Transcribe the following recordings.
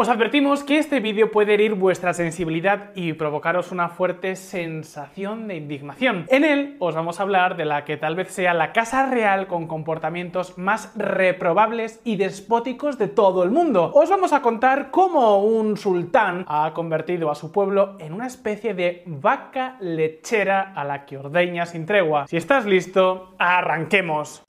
Os advertimos que este vídeo puede herir vuestra sensibilidad y provocaros una fuerte sensación de indignación. En él os vamos a hablar de la que tal vez sea la casa real con comportamientos más reprobables y despóticos de todo el mundo. Os vamos a contar cómo un sultán ha convertido a su pueblo en una especie de vaca lechera a la que ordeña sin tregua. Si estás listo, arranquemos.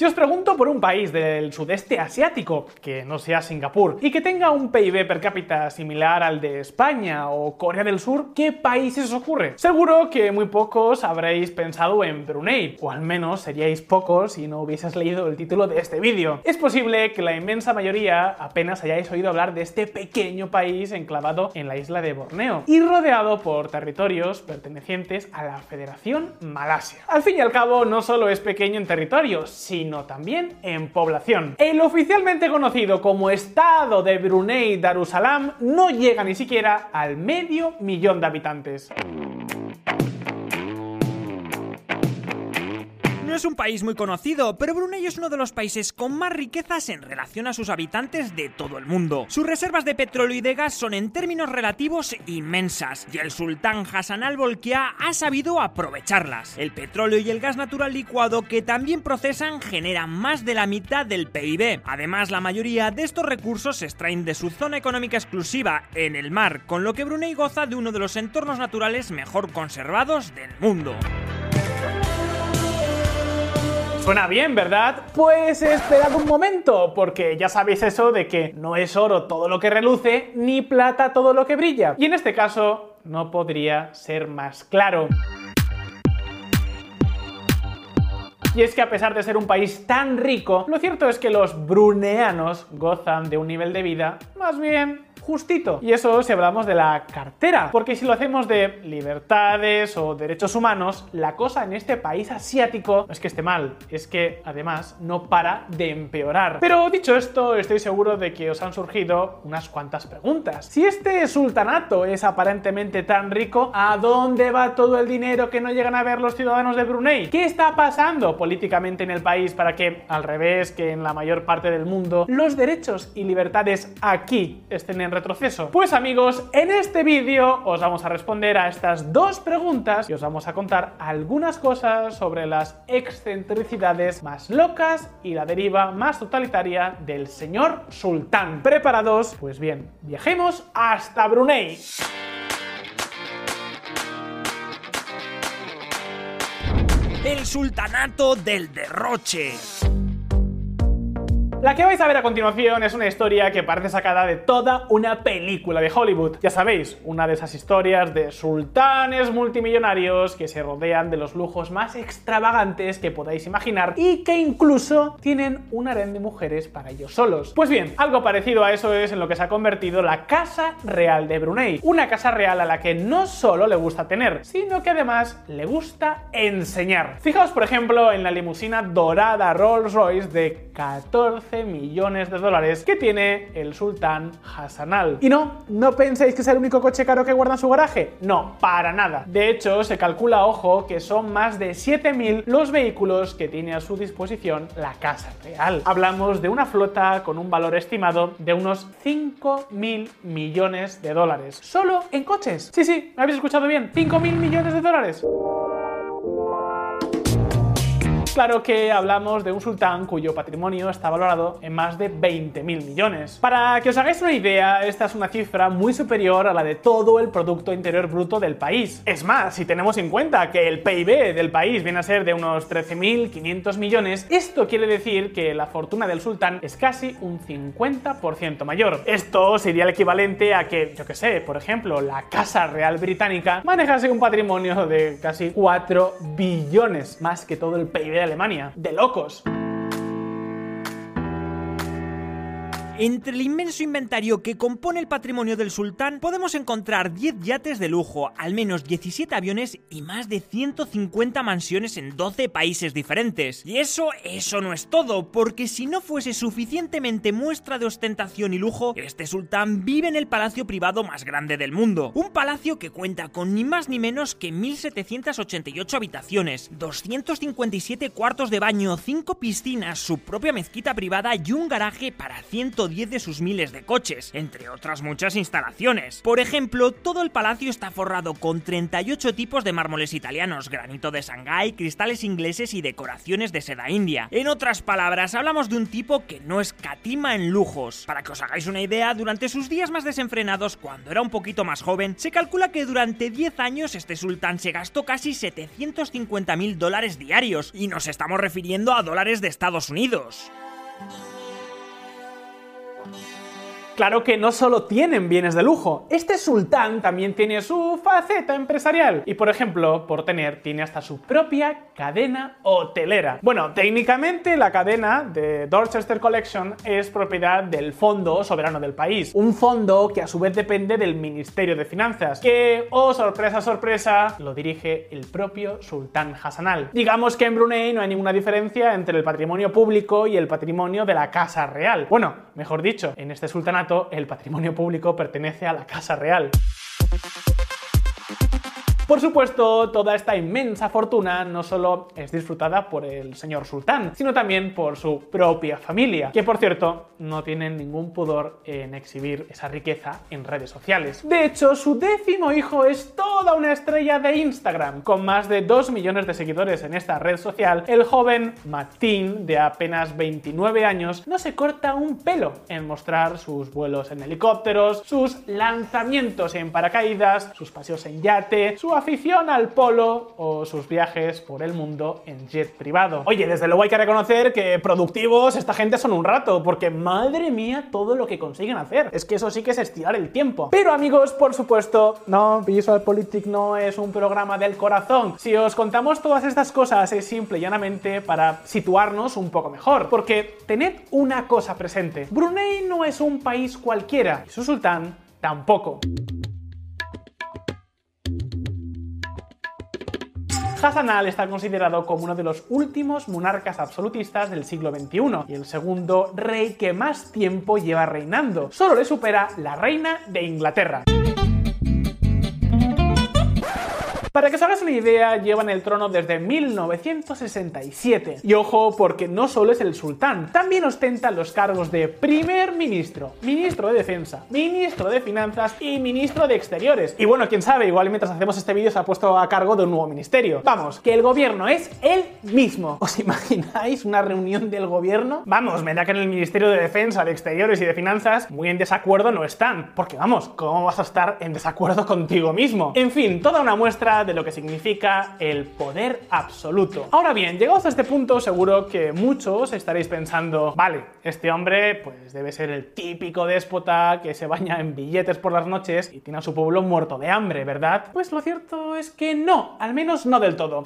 Si os pregunto por un país del sudeste asiático, que no sea Singapur, y que tenga un PIB per cápita similar al de España o Corea del Sur, ¿qué países os ocurre? Seguro que muy pocos habréis pensado en Brunei, o al menos seríais pocos si no hubieses leído el título de este vídeo. Es posible que la inmensa mayoría apenas hayáis oído hablar de este pequeño país enclavado en la isla de Borneo y rodeado por territorios pertenecientes a la Federación Malasia. Al fin y al cabo, no solo es pequeño en territorio, sino también en población. El oficialmente conocido como Estado de Brunei Darussalam no llega ni siquiera al medio millón de habitantes. No es un país muy conocido, pero Brunei es uno de los países con más riquezas en relación a sus habitantes de todo el mundo. Sus reservas de petróleo y de gas son en términos relativos inmensas, y el sultán Hassan al-Bolkiah ha sabido aprovecharlas. El petróleo y el gas natural licuado que también procesan generan más de la mitad del PIB. Además, la mayoría de estos recursos se extraen de su zona económica exclusiva en el mar, con lo que Brunei goza de uno de los entornos naturales mejor conservados del mundo. Suena bien, ¿verdad? Pues esperad un momento, porque ya sabéis eso de que no es oro todo lo que reluce, ni plata todo lo que brilla. Y en este caso, no podría ser más claro. Y es que a pesar de ser un país tan rico, lo cierto es que los bruneanos gozan de un nivel de vida más bien justito. Y eso si hablamos de la cartera, porque si lo hacemos de libertades o derechos humanos, la cosa en este país asiático no es que esté mal, es que además no para de empeorar. Pero dicho esto, estoy seguro de que os han surgido unas cuantas preguntas. Si este sultanato es aparentemente tan rico, ¿a dónde va todo el dinero que no llegan a ver los ciudadanos de Brunei? ¿Qué está pasando políticamente en el país para que, al revés que en la mayor parte del mundo, los derechos y libertades aquí estén en retroceso? Pues amigos, en este vídeo os vamos a responder a estas dos preguntas y os vamos a contar algunas cosas sobre las excentricidades más locas y la deriva más totalitaria del señor sultán. ¿Preparados? Pues bien, viajemos hasta Brunei. El sultanato del derroche. La que vais a ver a continuación es una historia que parece sacada de toda una película de Hollywood. Ya sabéis, una de esas historias de sultanes multimillonarios que se rodean de los lujos más extravagantes que podáis imaginar y que incluso tienen un harén de mujeres para ellos solos. Pues bien, algo parecido a eso es en lo que se ha convertido la Casa Real de Brunei. Una casa real a la que no solo le gusta tener, sino que además le gusta enseñar. Fijaos, por ejemplo, en la limusina dorada Rolls Royce de 14 millones de dólares que tiene el sultán Hassanal. Y no, no penséis que es el único coche caro que guarda en su garaje. No, para nada. De hecho, se calcula, ojo, que son más de 7.000 los vehículos que tiene a su disposición la Casa Real. Hablamos de una flota con un valor estimado de unos 5.000 millones de dólares. Solo en coches. Sí, sí, ¿me habéis escuchado bien? 5.000 millones de dólares. Claro que hablamos de un sultán cuyo patrimonio está valorado en más de 20.000 millones. Para que os hagáis una idea, esta es una cifra muy superior a la de todo el Producto Interior Bruto del país. Es más, si tenemos en cuenta que el PIB del país viene a ser de unos 13.500 millones, esto quiere decir que la fortuna del sultán es casi un 50% mayor. Esto sería el equivalente a que, yo que sé, por ejemplo, la Casa Real Británica manejase un patrimonio de casi 4 billones, más que todo el PIB de Alemania. De locos. Entre el inmenso inventario que compone el patrimonio del sultán, podemos encontrar 10 yates de lujo, al menos 17 aviones y más de 150 mansiones en 12 países diferentes. Y eso, eso no es todo, porque si no fuese suficientemente muestra de ostentación y lujo, este sultán vive en el palacio privado más grande del mundo. Un palacio que cuenta con ni más ni menos que 1788 habitaciones, 257 cuartos de baño, 5 piscinas, su propia mezquita privada y un garaje para 110 de sus miles de coches, entre otras muchas instalaciones. Por ejemplo, todo el palacio está forrado con 38 tipos de mármoles italianos, granito de Shanghái, cristales ingleses y decoraciones de seda india. En otras palabras, hablamos de un tipo que no escatima en lujos. Para que os hagáis una idea, durante sus días más desenfrenados, cuando era un poquito más joven, se calcula que durante 10 años este sultán se gastó casi 750 mil dólares diarios, y nos estamos refiriendo a dólares de Estados Unidos. Thank you. Claro que no solo tienen bienes de lujo, este sultán también tiene su faceta empresarial. Y por ejemplo, por tener, tiene hasta su propia cadena hotelera. Bueno, técnicamente la cadena de Dorchester Collection es propiedad del Fondo Soberano del país. Un fondo que a su vez depende del Ministerio de Finanzas, que, oh sorpresa, sorpresa, lo dirige el propio sultán Hassanal. Digamos que en Brunei no hay ninguna diferencia entre el patrimonio público y el patrimonio de la Casa Real. Bueno, mejor dicho, en este sultanato el patrimonio público pertenece a la Casa Real. Por supuesto, toda esta inmensa fortuna no solo es disfrutada por el señor sultán, sino también por su propia familia, que por cierto no tienen ningún pudor en exhibir esa riqueza en redes sociales. De hecho, su décimo hijo es toda una estrella de Instagram, con más de 2 millones de seguidores en esta red social. El joven Martín, de apenas 29 años, no se corta un pelo en mostrar sus vuelos en helicópteros, sus lanzamientos en paracaídas, sus paseos en yate, su afición al polo o sus viajes por el mundo en jet privado. Oye, desde luego hay que reconocer que productivos esta gente son un rato, porque madre mía todo lo que consiguen hacer. Es que eso sí que es estirar el tiempo. Pero amigos, por supuesto, no, Visualpolitik no es un programa del corazón. Si os contamos todas estas cosas es simple y llanamente para situarnos un poco mejor. Porque tened una cosa presente. Brunei no es un país cualquiera y su sultán tampoco. Hassan al está considerado como uno de los últimos monarcas absolutistas del siglo XXI y el segundo rey que más tiempo lleva reinando. Solo le supera la reina de Inglaterra. Para que os hagáis una idea, llevan el trono desde 1967. Y ojo, porque no solo es el sultán, también ostenta los cargos de primer ministro, ministro de defensa, ministro de finanzas y ministro de exteriores. Y bueno, quién sabe, igual mientras hacemos este vídeo se ha puesto a cargo de un nuevo ministerio. Vamos, que el gobierno es él mismo. ¿Os imagináis una reunión del gobierno? Vamos, me da que en el ministerio de defensa, de exteriores y de finanzas muy en desacuerdo no están. Porque vamos, ¿cómo vas a estar en desacuerdo contigo mismo? En fin, toda una muestra de lo que significa el poder absoluto. Ahora bien, llegados a este punto, seguro que muchos estaréis pensando, vale, este hombre pues debe ser el típico déspota que se baña en billetes por las noches y tiene a su pueblo muerto de hambre, ¿verdad? Pues lo cierto es que no, al menos no del todo.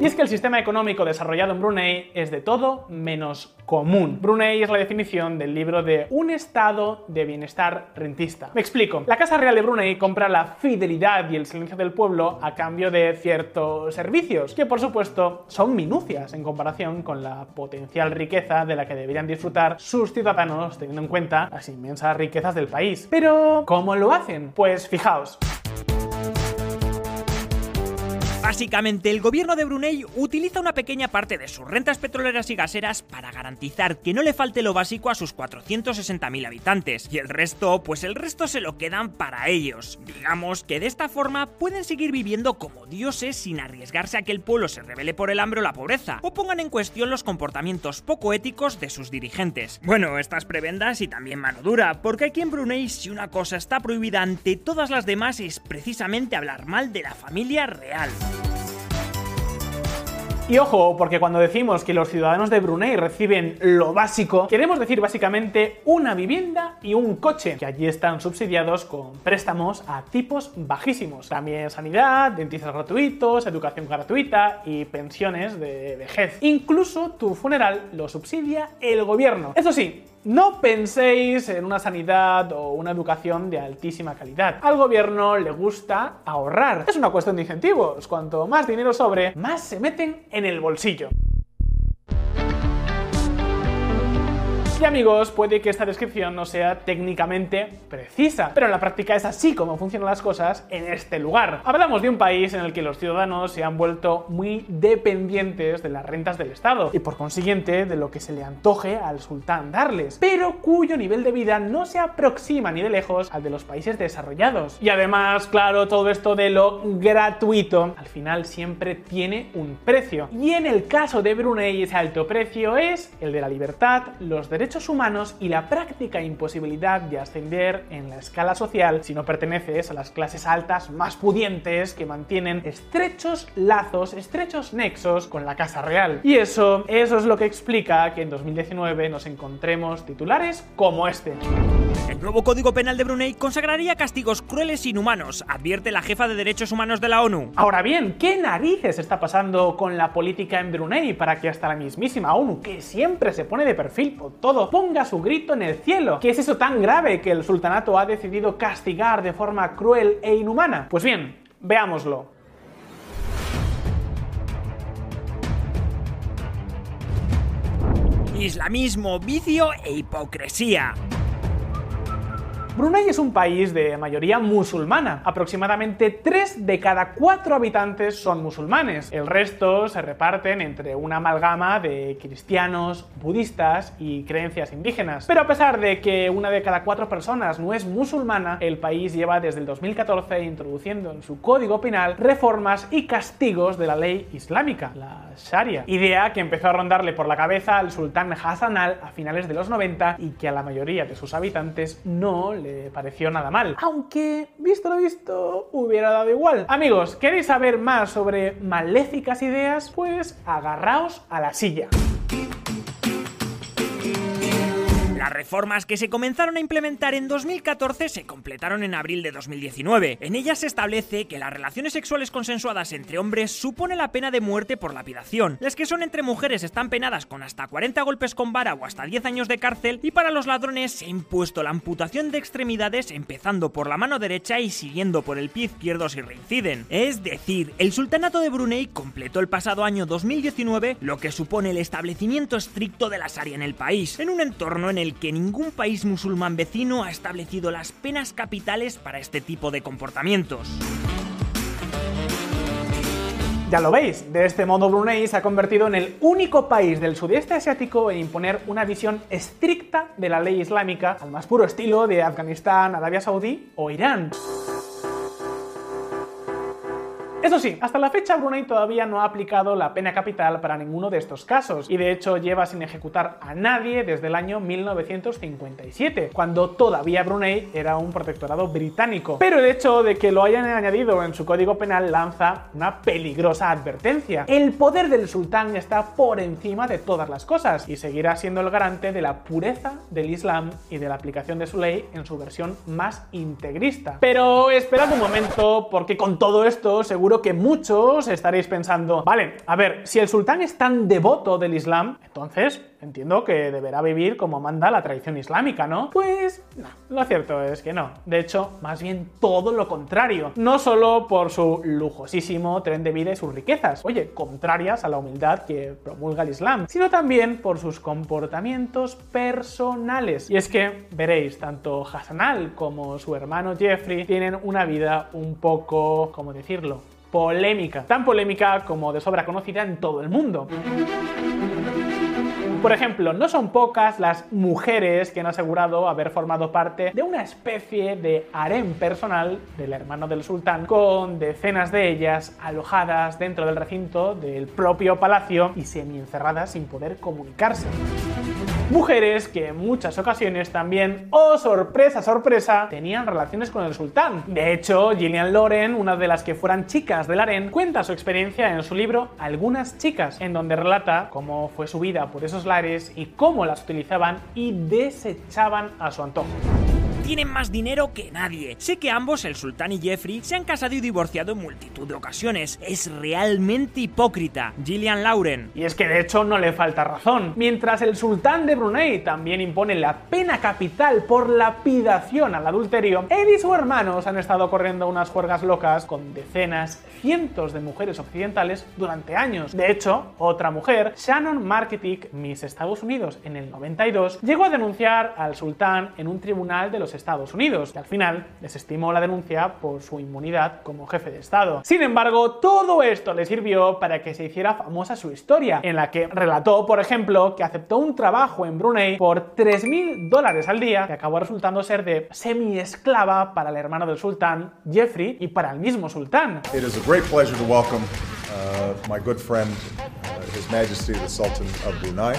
Y es que el sistema económico desarrollado en Brunei es de todo menos común. Brunei es la definición del libro de un estado de bienestar rentista. Me explico. La Casa Real de Brunei compra la fidelidad y el silencio del pueblo a cambio de ciertos servicios, que por supuesto son minucias en comparación con la potencial riqueza de la que deberían disfrutar sus ciudadanos teniendo en cuenta las inmensas riquezas del país. Pero, ¿cómo lo hacen? Pues fijaos. Básicamente, el gobierno de Brunei utiliza una pequeña parte de sus rentas petroleras y gaseras para garantizar que no le falte lo básico a sus 460.000 habitantes, y el resto, pues el resto se lo quedan para ellos. Digamos que de esta forma pueden seguir viviendo como dioses sin arriesgarse a que el pueblo se revele por el hambre o la pobreza, o pongan en cuestión los comportamientos poco éticos de sus dirigentes. Bueno, estas prebendas y también mano dura, porque aquí en Brunei si una cosa está prohibida ante todas las demás es precisamente hablar mal de la familia real. Y ojo, porque cuando decimos que los ciudadanos de Brunei reciben lo básico, queremos decir básicamente una vivienda y un coche, que allí están subsidiados con préstamos a tipos bajísimos. También sanidad, dentistas gratuitos, educación gratuita y pensiones de vejez. Incluso tu funeral lo subsidia el gobierno. Eso sí, no penséis en una sanidad o una educación de altísima calidad. Al gobierno le gusta ahorrar. Es una cuestión de incentivos. Cuanto más dinero sobre, más se meten en el bolsillo. Y amigos, puede que esta descripción no sea técnicamente precisa, pero en la práctica es así como funcionan las cosas en este lugar. Hablamos de un país en el que los ciudadanos se han vuelto muy dependientes de las rentas del Estado y por consiguiente de lo que se le antoje al sultán darles, pero cuyo nivel de vida no se aproxima ni de lejos al de los países desarrollados. Y además, claro, todo esto de lo gratuito al final siempre tiene un precio. Y en el caso de Brunei ese alto precio es el de la libertad, los derechos humanos y la práctica imposibilidad de ascender en la escala social si no perteneces a las clases altas más pudientes que mantienen estrechos lazos, estrechos nexos con la Casa Real. Y eso, eso es lo que explica que en 2019 nos encontremos titulares como este. El nuevo Código Penal de Brunei consagraría castigos crueles e inhumanos, advierte la jefa de Derechos Humanos de la ONU. Ahora bien, ¿qué narices está pasando con la política en Brunei para que hasta la mismísima ONU, que siempre se pone de perfil por todo, ponga su grito en el cielo? ¿Qué es eso tan grave que el sultanato ha decidido castigar de forma cruel e inhumana? Pues bien, veámoslo. Islamismo, vicio e hipocresía. Brunei es un país de mayoría musulmana. Aproximadamente 3 de cada 4 habitantes son musulmanes. El resto se reparten entre una amalgama de cristianos, budistas y creencias indígenas. Pero a pesar de que una de cada 4 personas no es musulmana, el país lleva desde el 2014 introduciendo en su código penal reformas y castigos de la ley islámica, la Sharia. Idea que empezó a rondarle por la cabeza al sultán Hassan al a finales de los 90 y que a la mayoría de sus habitantes no le pareció nada mal. Aunque, visto lo visto, hubiera dado igual. Amigos, ¿queréis saber más sobre maléficas ideas? Pues agarraos a la silla. Las reformas que se comenzaron a implementar en 2014 se completaron en abril de 2019. En ellas se establece que las relaciones sexuales consensuadas entre hombres supone la pena de muerte por lapidación. Las que son entre mujeres están penadas con hasta 40 golpes con vara o hasta 10 años de cárcel y para los ladrones se ha impuesto la amputación de extremidades empezando por la mano derecha y siguiendo por el pie izquierdo si reinciden. Es decir, el sultanato de Brunei completó el pasado año 2019 lo que supone el establecimiento estricto de la Sharia en el país, en un entorno en el que ningún país musulmán vecino ha establecido las penas capitales para este tipo de comportamientos. Ya lo veis, de este modo Brunei se ha convertido en el único país del sudeste asiático en imponer una visión estricta de la ley islámica al más puro estilo de Afganistán, Arabia Saudí o Irán. Eso sí, hasta la fecha Brunei todavía no ha aplicado la pena capital para ninguno de estos casos y de hecho lleva sin ejecutar a nadie desde el año 1957, cuando todavía Brunei era un protectorado británico. Pero el hecho de que lo hayan añadido en su código penal lanza una peligrosa advertencia. El poder del sultán está por encima de todas las cosas y seguirá siendo el garante de la pureza del Islam y de la aplicación de su ley en su versión más integrista. Pero esperad un momento porque con todo esto seguro que muchos estaréis pensando, vale, a ver, si el sultán es tan devoto del Islam, entonces entiendo que deberá vivir como manda la tradición islámica, ¿no? Pues no, lo cierto es que no. De hecho, más bien todo lo contrario. No solo por su lujosísimo tren de vida y sus riquezas, oye, contrarias a la humildad que promulga el Islam, sino también por sus comportamientos personales. Y es que, veréis, tanto Hassanal como su hermano Jeffrey tienen una vida un poco, ¿cómo decirlo? polémica, tan polémica como de sobra conocida en todo el mundo. Por ejemplo, no son pocas las mujeres que han asegurado haber formado parte de una especie de harem personal del hermano del sultán, con decenas de ellas alojadas dentro del recinto del propio palacio y semi-encerradas sin poder comunicarse. Mujeres que en muchas ocasiones también, oh sorpresa, sorpresa, tenían relaciones con el sultán. De hecho, Gillian Loren, una de las que fueran chicas del harén, cuenta su experiencia en su libro Algunas chicas, en donde relata cómo fue su vida por esos lares y cómo las utilizaban y desechaban a su antojo tienen más dinero que nadie. Sé que ambos, el sultán y Jeffrey, se han casado y divorciado en multitud de ocasiones. Es realmente hipócrita. Gillian Lauren. Y es que de hecho no le falta razón. Mientras el sultán de Brunei también impone la pena capital por lapidación al adulterio, él y su hermano han estado corriendo unas juergas locas con decenas, cientos de mujeres occidentales durante años. De hecho, otra mujer, Shannon Marketing, Miss Estados Unidos en el 92, llegó a denunciar al sultán en un tribunal de los Estados Unidos, y al final desestimó la denuncia por su inmunidad como jefe de Estado. Sin embargo, todo esto le sirvió para que se hiciera famosa su historia, en la que relató, por ejemplo, que aceptó un trabajo en Brunei por 3.000 dólares al día, que acabó resultando ser de semi-esclava para el hermano del sultán, Jeffrey, y para el mismo sultán. It is a great pleasure to welcome uh, my good friend, uh, His Majesty the Sultan of Brunei.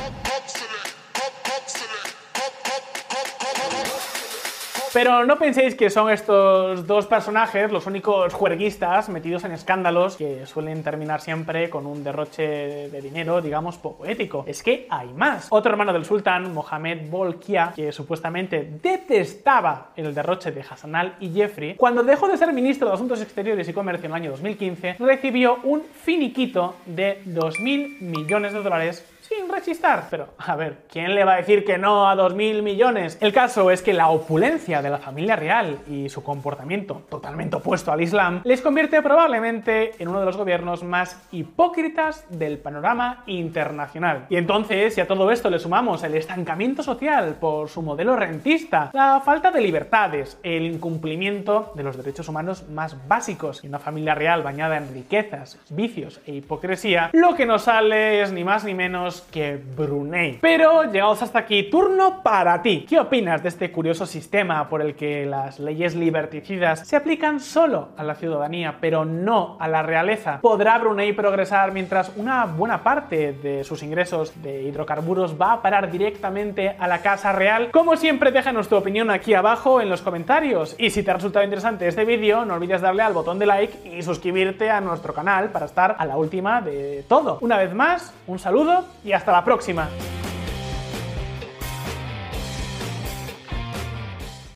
Pero no penséis que son estos dos personajes los únicos juerguistas metidos en escándalos que suelen terminar siempre con un derroche de dinero, digamos, poco ético. Es que hay más. Otro hermano del sultán, Mohamed Bolkiah, que supuestamente detestaba el derroche de Hassanal y Jeffrey, cuando dejó de ser ministro de Asuntos Exteriores y Comercio en el año 2015, recibió un finiquito de 2.000 millones de dólares sin rechistar. Pero, a ver, ¿quién le va a decir que no a 2.000 millones? El caso es que la opulencia de la familia real y su comportamiento totalmente opuesto al Islam les convierte probablemente en uno de los gobiernos más hipócritas del panorama internacional. Y entonces, si a todo esto le sumamos el estancamiento social por su modelo rentista, la falta de libertades, el incumplimiento de los derechos humanos más básicos y una familia real bañada en riquezas, vicios e hipocresía, lo que nos sale es ni más ni menos que Brunei. Pero llegados hasta aquí, turno para ti. ¿Qué opinas de este curioso sistema por el que las leyes liberticidas se aplican solo a la ciudadanía, pero no a la realeza? ¿Podrá Brunei progresar mientras una buena parte de sus ingresos de hidrocarburos va a parar directamente a la Casa Real? Como siempre, déjanos tu opinión aquí abajo en los comentarios. Y si te ha resultado interesante este vídeo, no olvides darle al botón de like y suscribirte a nuestro canal para estar a la última de todo. Una vez más, un saludo y hasta la próxima.